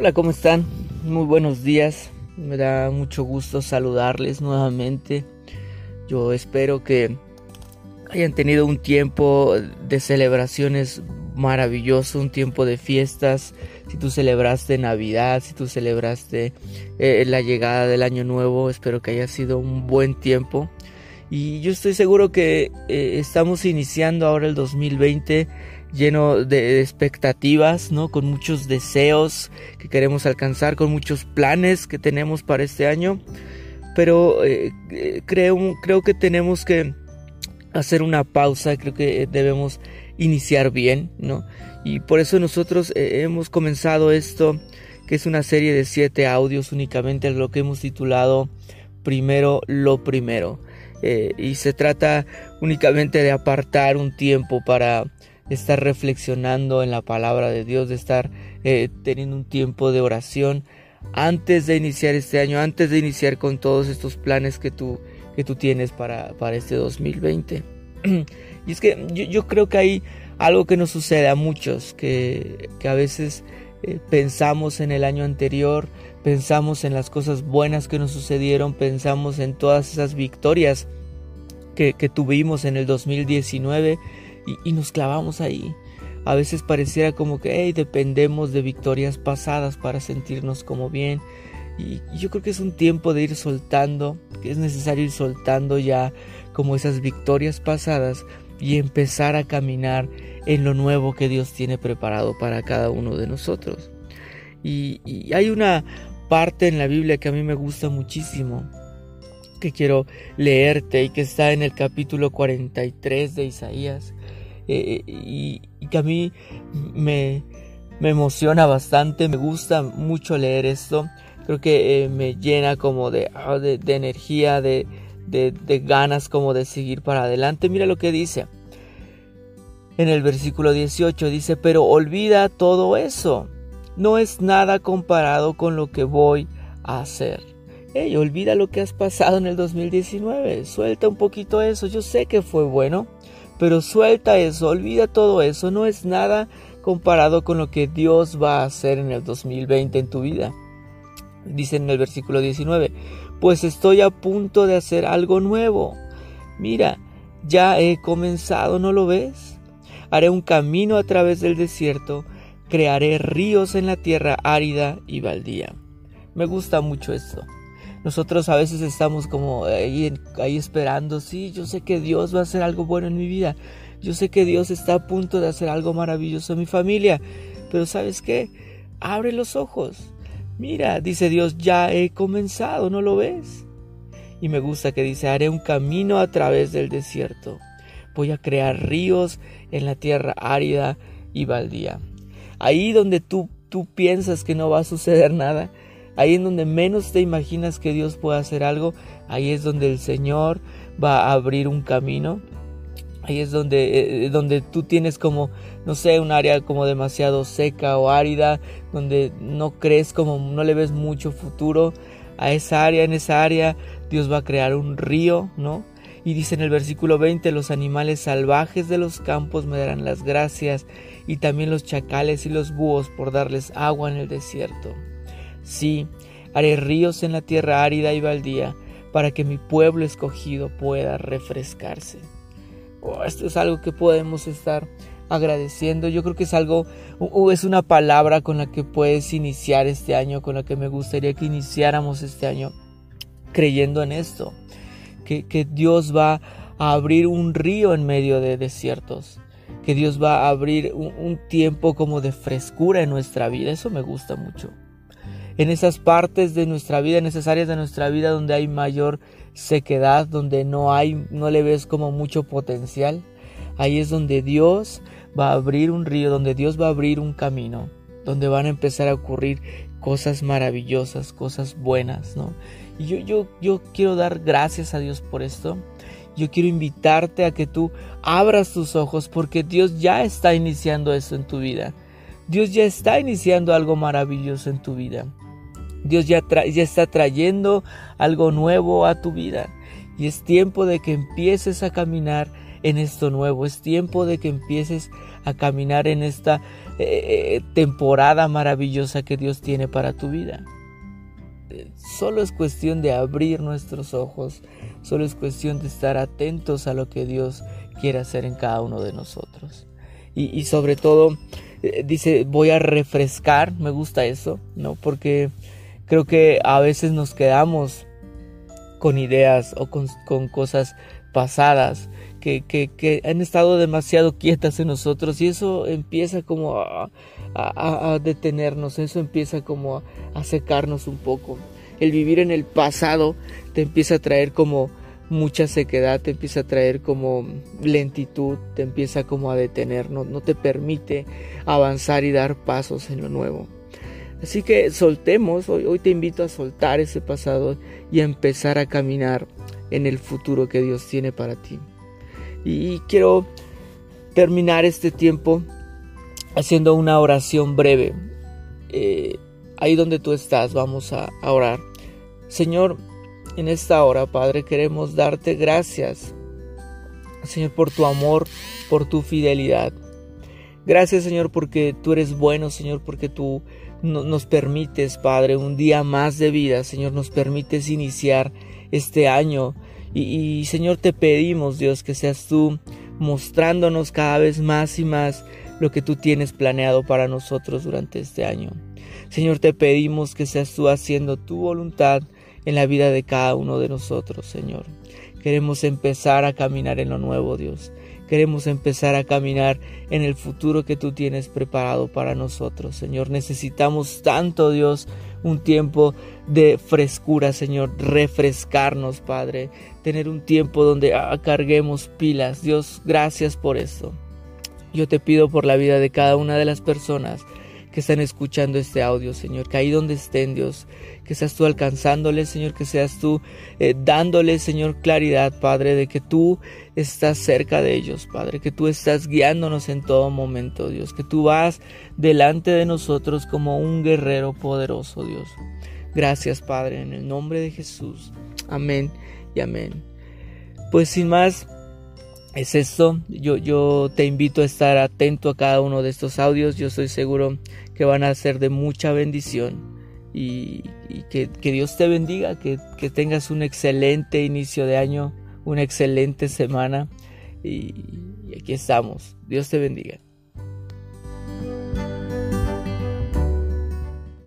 Hola, ¿cómo están? Muy buenos días. Me da mucho gusto saludarles nuevamente. Yo espero que hayan tenido un tiempo de celebraciones maravilloso, un tiempo de fiestas. Si tú celebraste Navidad, si tú celebraste eh, la llegada del año nuevo, espero que haya sido un buen tiempo. Y yo estoy seguro que eh, estamos iniciando ahora el 2020 lleno de expectativas, ¿no? Con muchos deseos que queremos alcanzar, con muchos planes que tenemos para este año. Pero eh, eh, creo, creo que tenemos que hacer una pausa, creo que debemos iniciar bien, ¿no? Y por eso nosotros hemos comenzado esto, que es una serie de siete audios únicamente, lo que hemos titulado Primero lo Primero. Y se trata únicamente de apartar un tiempo para estar reflexionando en la palabra de Dios, de estar eh, teniendo un tiempo de oración antes de iniciar este año, antes de iniciar con todos estos planes que tú, que tú tienes para, para este 2020. y es que yo, creo que hay algo que nos sucede a muchos, que, a veces eh, pensamos en el año anterior, pensamos en las cosas buenas que nos sucedieron, pensamos en todas esas victorias que, tuvimos en el 2019 y, nos clavamos ahí. A veces pareciera como que dependemos de victorias pasadas para sentirnos como bien. Y yo creo que es un tiempo de ir soltando, que es necesario ir soltando ya como esas victorias pasadas y empezar a caminar en lo nuevo que Dios tiene preparado para cada uno de nosotros. Y, y, hay una parte en la Biblia que a mí me gusta muchísimo, que quiero leerte y que está en el capítulo 43 de Isaías. Eh, y, que a mí me, emociona bastante, me gusta mucho leer esto, creo que eh, me llena como de, ah, de, energía, de, de, ganas como de seguir para adelante. Mira lo que dice. En el versículo 18 dice, pero olvida todo eso. No es nada comparado con lo que voy a hacer. Hey, olvida lo que has pasado en el 2019. Suelta un poquito eso. Yo sé que fue bueno. Pero suelta eso, olvida todo eso, no es nada comparado con lo que Dios va a hacer en el 2020 en tu vida. Dice en el versículo 19, pues estoy a punto de hacer algo nuevo. Mira, ya he comenzado, ¿no lo ves? Haré un camino a través del desierto, crearé ríos en la tierra árida y baldía. Me gusta mucho esto. Nosotros a veces estamos como ahí, ahí esperando, sí, yo sé que Dios va a hacer algo bueno en mi vida, yo sé que Dios está a punto de hacer algo maravilloso en mi familia, pero ¿sabes qué? Abre los ojos. Mira, dice Dios, ya he comenzado, ¿no lo ves? Y me gusta que dice, haré un camino a través del desierto. Voy a crear ríos en la tierra árida y baldía. Ahí donde tú, tú piensas que no va a suceder nada, Ahí en donde menos te imaginas que Dios pueda hacer algo, ahí es donde el Señor va a abrir un camino. Ahí es donde, eh, donde tú tienes como, no sé, un área como demasiado seca o árida, donde no crees como, no le ves mucho futuro a esa área, en esa área Dios va a crear un río, ¿no? Y dice en el versículo 20, los animales salvajes de los campos me darán las gracias, y también los chacales y los búhos por darles agua en el desierto. Sí, haré ríos en la tierra árida y baldía para que mi pueblo escogido pueda refrescarse. Oh, esto es algo que podemos estar agradeciendo. Yo creo que es algo, es una palabra con la que puedes iniciar este año, con la que me gustaría que iniciáramos este año creyendo en esto. Que, que Dios va a abrir un río en medio de desiertos. Que Dios va a abrir un tiempo como de frescura en nuestra vida. Eso me gusta mucho en esas partes de nuestra vida, en esas áreas de nuestra vida donde hay mayor sequedad, donde no hay, no le ves como mucho potencial. Ahí es donde Dios va a abrir un río, donde Dios va a abrir un camino, donde van a empezar a ocurrir cosas maravillosas, cosas buenas, ¿no? Y yo, yo, yo quiero dar gracias a Dios por esto. Yo quiero invitarte a que tú abras tus ojos porque Dios ya está iniciando esto en tu vida. Dios ya está iniciando algo maravilloso en tu vida. Dios ya, está trayendo algo nuevo a tu vida. Y es tiempo de que empieces a caminar en esto nuevo. Es tiempo de que empieces a caminar en esta eh, temporada maravillosa que Dios tiene para tu vida. Solo es cuestión de abrir nuestros ojos, solo es cuestión de estar atentos a lo que Dios quiere hacer en cada uno de nosotros. Y, sobre todo, eh, dice, voy a refrescar, me gusta eso, ¿no? Porque creo que a veces nos quedamos con ideas o con, cosas pasadas que, que, han estado demasiado quietas en nosotros y eso empieza como a, detenernos, eso empieza como a, secarnos un poco. El vivir en el pasado te empieza a traer como mucha sequedad, te empieza a traer como lentitud, te empieza como a detener, no, no te permite avanzar y dar pasos en lo nuevo. Así que soltemos, hoy, hoy te invito a soltar ese pasado y a empezar a caminar en el futuro que Dios tiene para ti. Y quiero terminar este tiempo haciendo una oración breve. Eh, ahí donde tú estás, vamos a, orar. Señor, en esta hora, Padre, queremos darte gracias, Señor, por tu amor, por tu fidelidad. Gracias, Señor, porque tú eres bueno, Señor, porque tú nos permites, Padre, un día más de vida, Señor, nos permites iniciar este año. y Señor, te pedimos, Dios, que seas tú mostrándonos cada vez más y más lo que tú tienes planeado para nosotros durante este año. Señor, te pedimos que seas tú haciendo tu voluntad en la vida de cada uno de nosotros, Señor. Queremos empezar a caminar en lo nuevo, Dios. Queremos empezar a caminar en el futuro que tú tienes preparado para nosotros, Señor. Necesitamos tanto, Dios, un tiempo de frescura, Señor, refrescarnos, Padre, tener un tiempo donde carguemos pilas. Dios, gracias por esto. Yo te pido por la vida de cada una de las personas que están escuchando este audio, Señor, que ahí donde estén, Dios, que seas tú alcanzándoles, Señor, que seas tú eh, dándoles, Señor, claridad, Padre, de que tú estás cerca de ellos, Padre, que tú estás guiándonos en todo momento, Dios, que tú vas delante de nosotros como un guerrero poderoso, Dios. Gracias, Padre, en el nombre de Jesús. Amén y amén. Pues sin más, es esto. Yo, yo te invito a estar atento a cada uno de estos audios. Yo estoy seguro que van a ser de mucha bendición. Y, que, Dios te bendiga, que, que, tengas un excelente inicio de año, una excelente semana. y aquí estamos. Dios te bendiga.